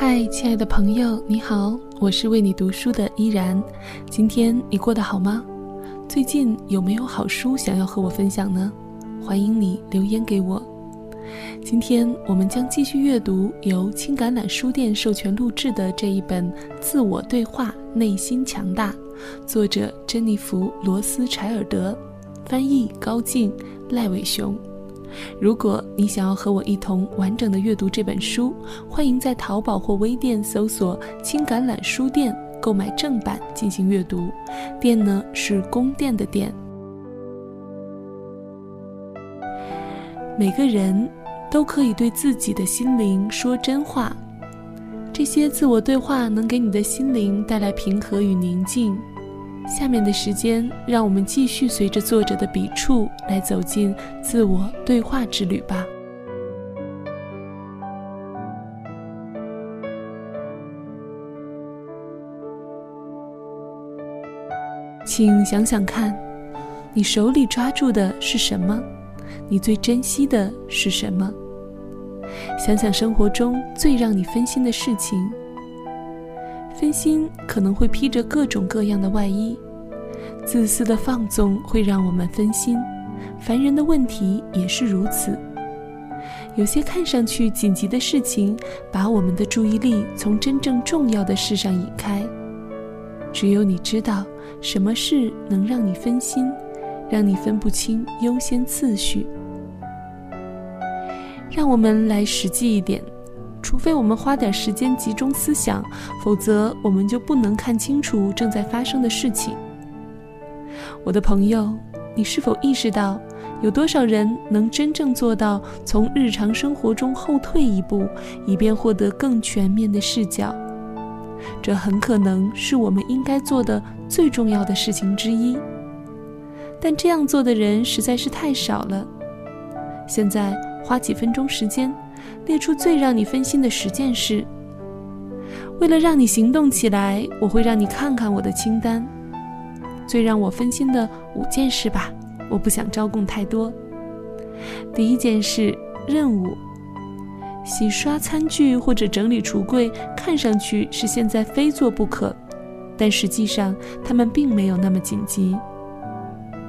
嗨，亲爱的朋友，你好，我是为你读书的依然。今天你过得好吗？最近有没有好书想要和我分享呢？欢迎你留言给我。今天我们将继续阅读由青橄榄书店授权录制的这一本《自我对话：内心强大》，作者珍妮弗·罗斯柴尔德，翻译高静、赖伟雄。如果你想要和我一同完整的阅读这本书，欢迎在淘宝或微店搜索“青橄榄书店”购买正版进行阅读。店呢是宫殿的殿。每个人都可以对自己的心灵说真话，这些自我对话能给你的心灵带来平和与宁静。下面的时间，让我们继续随着作者的笔触来走进自我对话之旅吧。请想想看，你手里抓住的是什么？你最珍惜的是什么？想想生活中最让你分心的事情。分心可能会披着各种各样的外衣，自私的放纵会让我们分心，烦人的问题也是如此。有些看上去紧急的事情，把我们的注意力从真正重要的事上引开。只有你知道什么事能让你分心，让你分不清优先次序。让我们来实际一点。除非我们花点时间集中思想，否则我们就不能看清楚正在发生的事情。我的朋友，你是否意识到，有多少人能真正做到从日常生活中后退一步，以便获得更全面的视角？这很可能是我们应该做的最重要的事情之一。但这样做的人实在是太少了。现在花几分钟时间。列出最让你分心的十件事。为了让你行动起来，我会让你看看我的清单。最让我分心的五件事吧，我不想招供太多。第一件事，任务：洗刷餐具或者整理橱柜，看上去是现在非做不可，但实际上它们并没有那么紧急。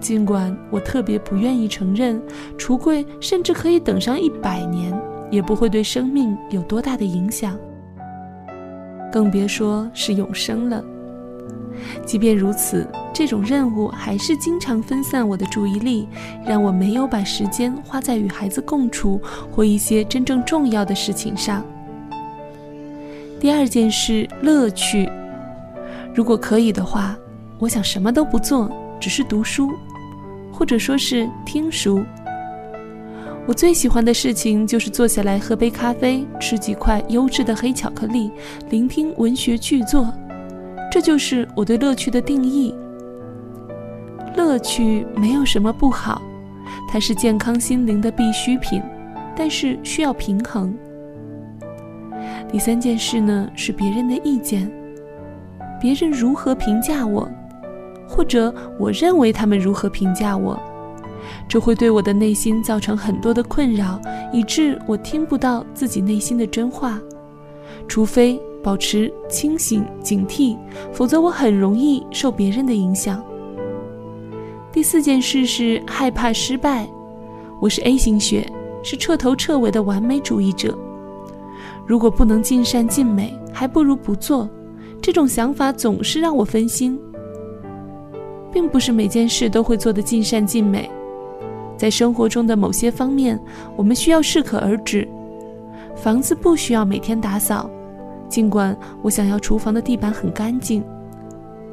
尽管我特别不愿意承认，橱柜甚至可以等上一百年。也不会对生命有多大的影响，更别说是永生了。即便如此，这种任务还是经常分散我的注意力，让我没有把时间花在与孩子共处或一些真正重要的事情上。第二件事，乐趣。如果可以的话，我想什么都不做，只是读书，或者说是听书。我最喜欢的事情就是坐下来喝杯咖啡，吃几块优质的黑巧克力，聆听文学巨作。这就是我对乐趣的定义。乐趣没有什么不好，它是健康心灵的必需品，但是需要平衡。第三件事呢，是别人的意见，别人如何评价我，或者我认为他们如何评价我。这会对我的内心造成很多的困扰，以致我听不到自己内心的真话。除非保持清醒警惕，否则我很容易受别人的影响。第四件事是害怕失败。我是 A 型血，是彻头彻尾的完美主义者。如果不能尽善尽美，还不如不做。这种想法总是让我分心，并不是每件事都会做得尽善尽美。在生活中的某些方面，我们需要适可而止。房子不需要每天打扫，尽管我想要厨房的地板很干净，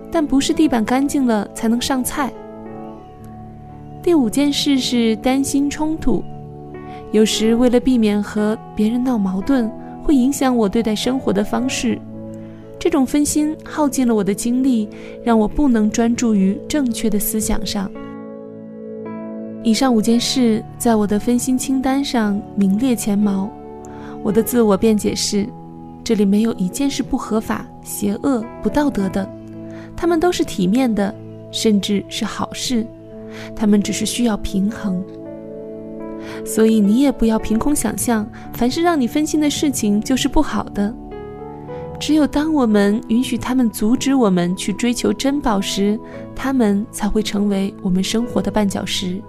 但不是地板干净了才能上菜。第五件事是担心冲突，有时为了避免和别人闹矛盾，会影响我对待生活的方式。这种分心耗尽了我的精力，让我不能专注于正确的思想上。以上五件事在我的分心清单上名列前茅。我的自我辩解是：这里没有一件事不合法、邪恶、不道德的，他们都是体面的，甚至是好事。他们只是需要平衡。所以你也不要凭空想象，凡是让你分心的事情就是不好的。只有当我们允许他们阻止我们去追求珍宝时，他们才会成为我们生活的绊脚石。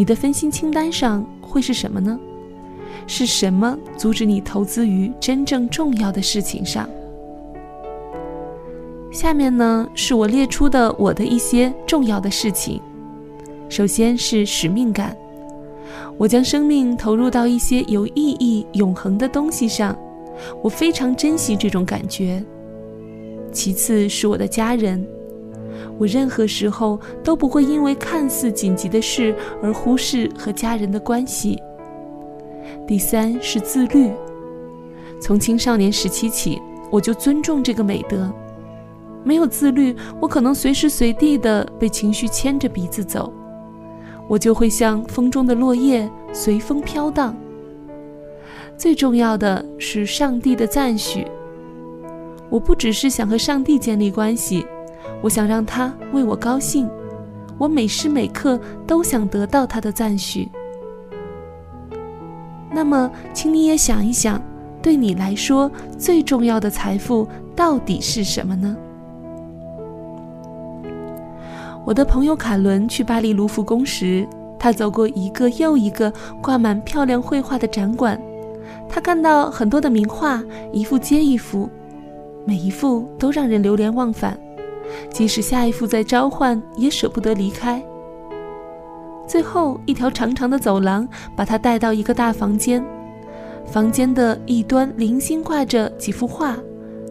你的分心清单上会是什么呢？是什么阻止你投资于真正重要的事情上？下面呢，是我列出的我的一些重要的事情。首先是使命感，我将生命投入到一些有意义、永恒的东西上，我非常珍惜这种感觉。其次是我的家人，我任何时候都不会因为看似紧急的事而忽视和家人的关系。第三是自律，从青少年时期起，我就尊重这个美德。没有自律，我可能随时随地的被情绪牵着鼻子走，我就会像风中的落叶，随风飘荡。最重要的是上帝的赞许。我不只是想和上帝建立关系，我想让他为我高兴，我每时每刻都想得到他的赞许。那么，请你也想一想，对你来说最重要的财富到底是什么呢？我的朋友卡伦去巴黎卢浮宫时，他走过一个又一个挂满漂亮绘画的展馆，他看到很多的名画，一幅接一幅，每一幅都让人流连忘返，即使下一幅在召唤，也舍不得离开。最后一条长长的走廊把他带到一个大房间，房间的一端零星挂着几幅画，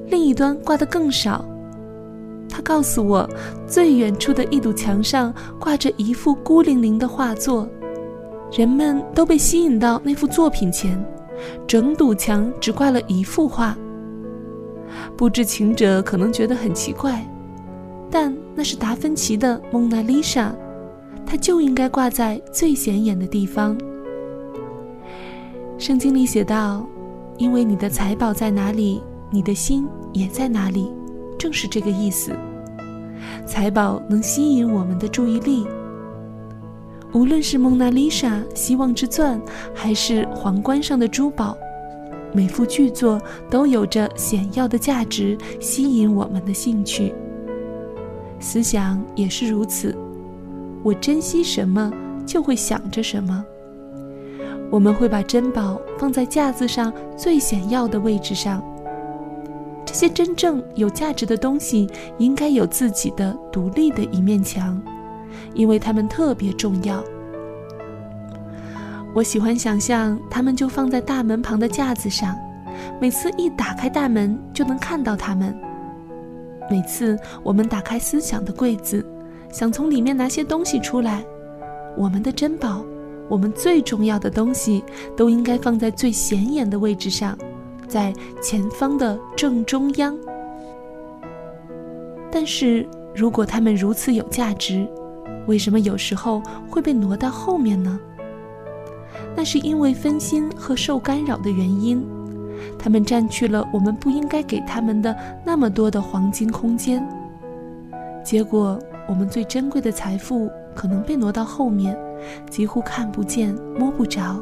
另一端挂得更少。他告诉我，最远处的一堵墙上挂着一幅孤零零的画作，人们都被吸引到那幅作品前，整堵墙只挂了一幅画。不知情者可能觉得很奇怪，但那是达芬奇的《蒙娜丽莎》，它就应该挂在最显眼的地方。圣经里写道：“因为你的财宝在哪里，你的心也在哪里。”正是这个意思，财宝能吸引我们的注意力。无论是蒙娜丽莎、希望之钻，还是皇冠上的珠宝，每幅巨作都有着显要的价值，吸引我们的兴趣。思想也是如此，我珍惜什么，就会想着什么。我们会把珍宝放在架子上最显要的位置上。这些真正有价值的东西应该有自己的独立的一面墙，因为它们特别重要。我喜欢想象它们就放在大门旁的架子上，每次一打开大门就能看到它们。每次我们打开思想的柜子，想从里面拿些东西出来，我们的珍宝，我们最重要的东西，都应该放在最显眼的位置上。在前方的正中央。但是如果它们如此有价值，为什么有时候会被挪到后面呢？那是因为分心和受干扰的原因，他们占据了我们不应该给他们的那么多的黄金空间。结果，我们最珍贵的财富可能被挪到后面，几乎看不见、摸不着。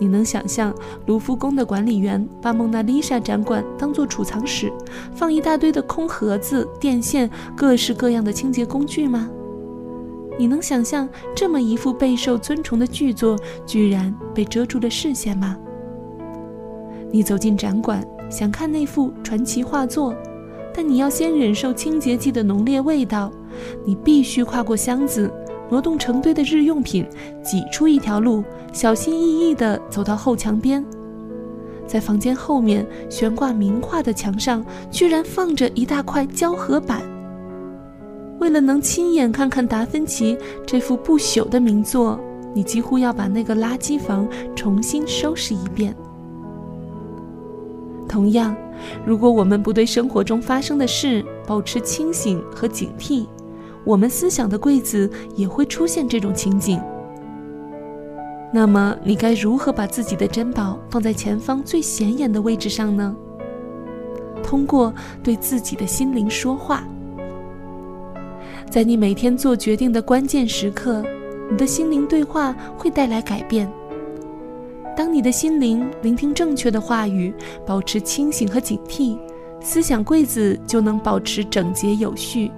你能想象卢浮宫的管理员把蒙娜丽莎展馆当作储藏室，放一大堆的空盒子、电线、各式各样的清洁工具吗？你能想象这么一幅备受尊崇的巨作居然被遮住了视线吗？你走进展馆想看那幅传奇画作，但你要先忍受清洁剂的浓烈味道，你必须跨过箱子。挪动成堆的日用品，挤出一条路，小心翼翼地走到后墙边。在房间后面悬挂名画的墙上，居然放着一大块胶合板。为了能亲眼看看达芬奇这幅不朽的名作，你几乎要把那个垃圾房重新收拾一遍。同样，如果我们不对生活中发生的事保持清醒和警惕，我们思想的柜子也会出现这种情景。那么，你该如何把自己的珍宝放在前方最显眼的位置上呢？通过对自己的心灵说话。在你每天做决定的关键时刻，你的心灵对话会带来改变。当你的心灵聆听正确的话语，保持清醒和警惕，思想柜子就能保持整洁有序。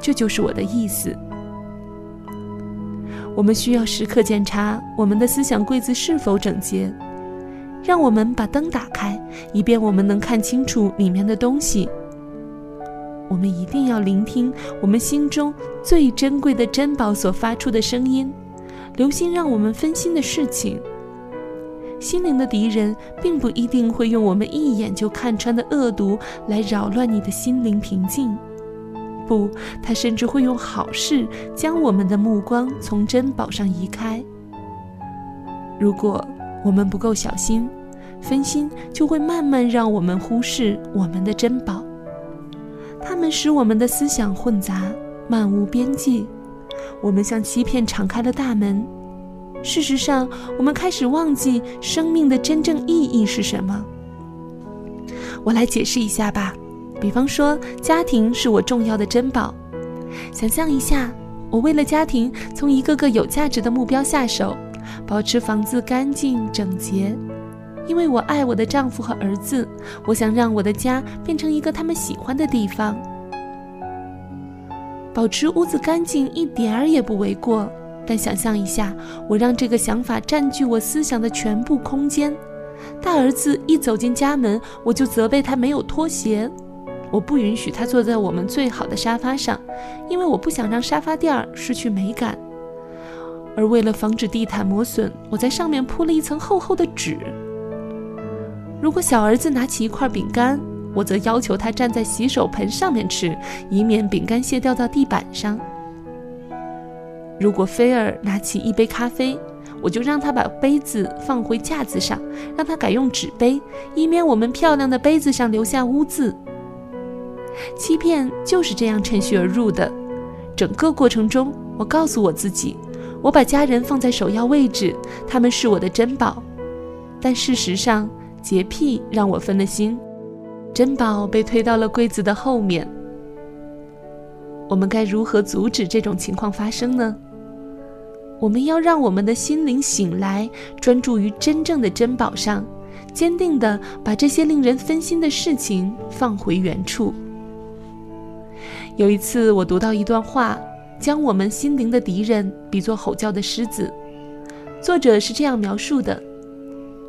这就是我的意思。我们需要时刻检查我们的思想柜子是否整洁。让我们把灯打开，以便我们能看清楚里面的东西。我们一定要聆听我们心中最珍贵的珍宝所发出的声音，留心让我们分心的事情。心灵的敌人并不一定会用我们一眼就看穿的恶毒来扰乱你的心灵平静，不，他甚至会用好事将我们的目光从珍宝上移开。如果我们不够小心，分心就会慢慢让我们忽视我们的珍宝。它们使我们的思想混杂，漫无边际。我们向欺骗敞开了大门。事实上，我们开始忘记生命的真正意义是什么。我来解释一下吧。比方说，家庭是我重要的珍宝。想象一下，我为了家庭，从一个个有价值的目标下手，保持房子干净整洁。因为我爱我的丈夫和儿子，我想让我的家变成一个他们喜欢的地方。保持屋子干净一点儿也不为过，但想象一下，我让这个想法占据我思想的全部空间。大儿子一走进家门，我就责备他没有拖鞋。我不允许他坐在我们最好的沙发上，因为我不想让沙发垫儿失去美感。而为了防止地毯磨损，我在上面铺了一层厚厚的纸。如果小儿子拿起一块饼干，我则要求他站在洗手盆上面吃，以免饼干屑掉到地板上。如果菲尔拿起一杯咖啡，我就让他把杯子放回架子上，让他改用纸杯，以免我们漂亮的杯子上留下污渍。欺骗就是这样趁虚而入的。整个过程中，我告诉我自己，我把家人放在首要位置，他们是我的珍宝。但事实上，洁癖让我分了心，珍宝被推到了柜子的后面。我们该如何阻止这种情况发生呢？我们要让我们的心灵醒来，专注于真正的珍宝上，坚定地把这些令人分心的事情放回原处。有一次，我读到一段话，将我们心灵的敌人比作吼叫的狮子。作者是这样描述的：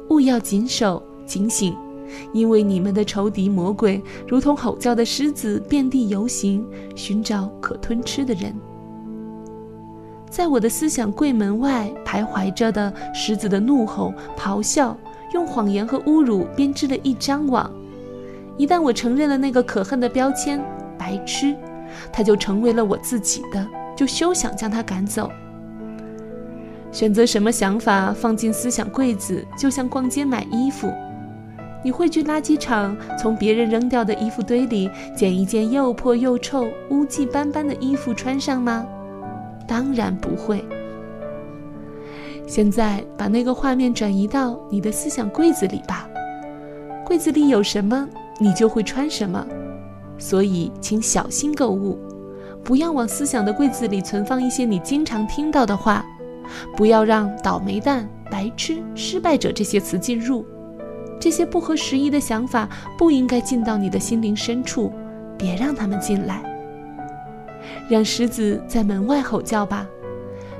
勿要谨守。警醒，因为你们的仇敌魔鬼如同吼叫的狮子，遍地游行，寻找可吞吃的人。在我的思想柜门外徘徊着的狮子的怒吼、咆哮，用谎言和侮辱编织了一张网。一旦我承认了那个可恨的标签“白痴”，它就成为了我自己的，就休想将它赶走。选择什么想法放进思想柜子，就像逛街买衣服。你会去垃圾场，从别人扔掉的衣服堆里捡一件又破又臭、污迹斑斑的衣服穿上吗？当然不会。现在把那个画面转移到你的思想柜子里吧。柜子里有什么，你就会穿什么。所以，请小心购物，不要往思想的柜子里存放一些你经常听到的话，不要让“倒霉蛋”“白痴”“失败者”这些词进入。这些不合时宜的想法不应该进到你的心灵深处，别让他们进来。让狮子在门外吼叫吧，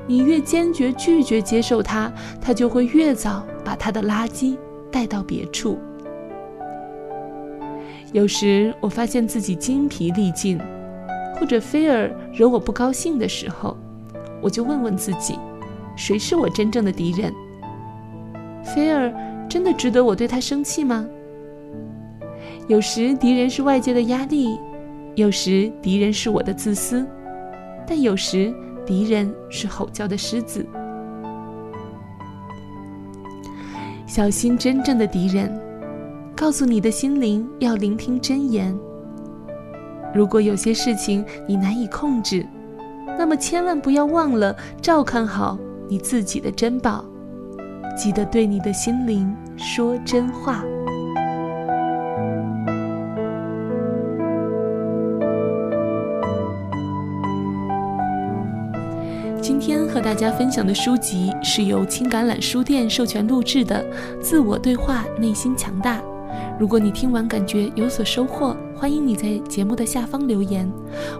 你越坚决拒绝接受它，它就会越早把它的垃圾带到别处。有时我发现自己精疲力尽，或者菲尔惹我不高兴的时候，我就问问自己：谁是我真正的敌人？菲尔。真的值得我对他生气吗？有时敌人是外界的压力，有时敌人是我的自私，但有时敌人是吼叫的狮子。小心真正的敌人，告诉你的心灵要聆听真言。如果有些事情你难以控制，那么千万不要忘了照看好你自己的珍宝。记得对你的心灵说真话。今天和大家分享的书籍是由青橄榄书店授权录制的《自我对话，内心强大》。如果你听完感觉有所收获，欢迎你在节目的下方留言。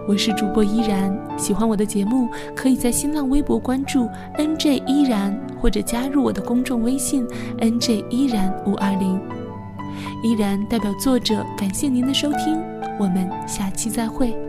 我是主播依然，喜欢我的节目，可以在新浪微博关注 NJ 依然，或者加入我的公众微信 NJ 依然五二零。依然代表作者感谢您的收听，我们下期再会。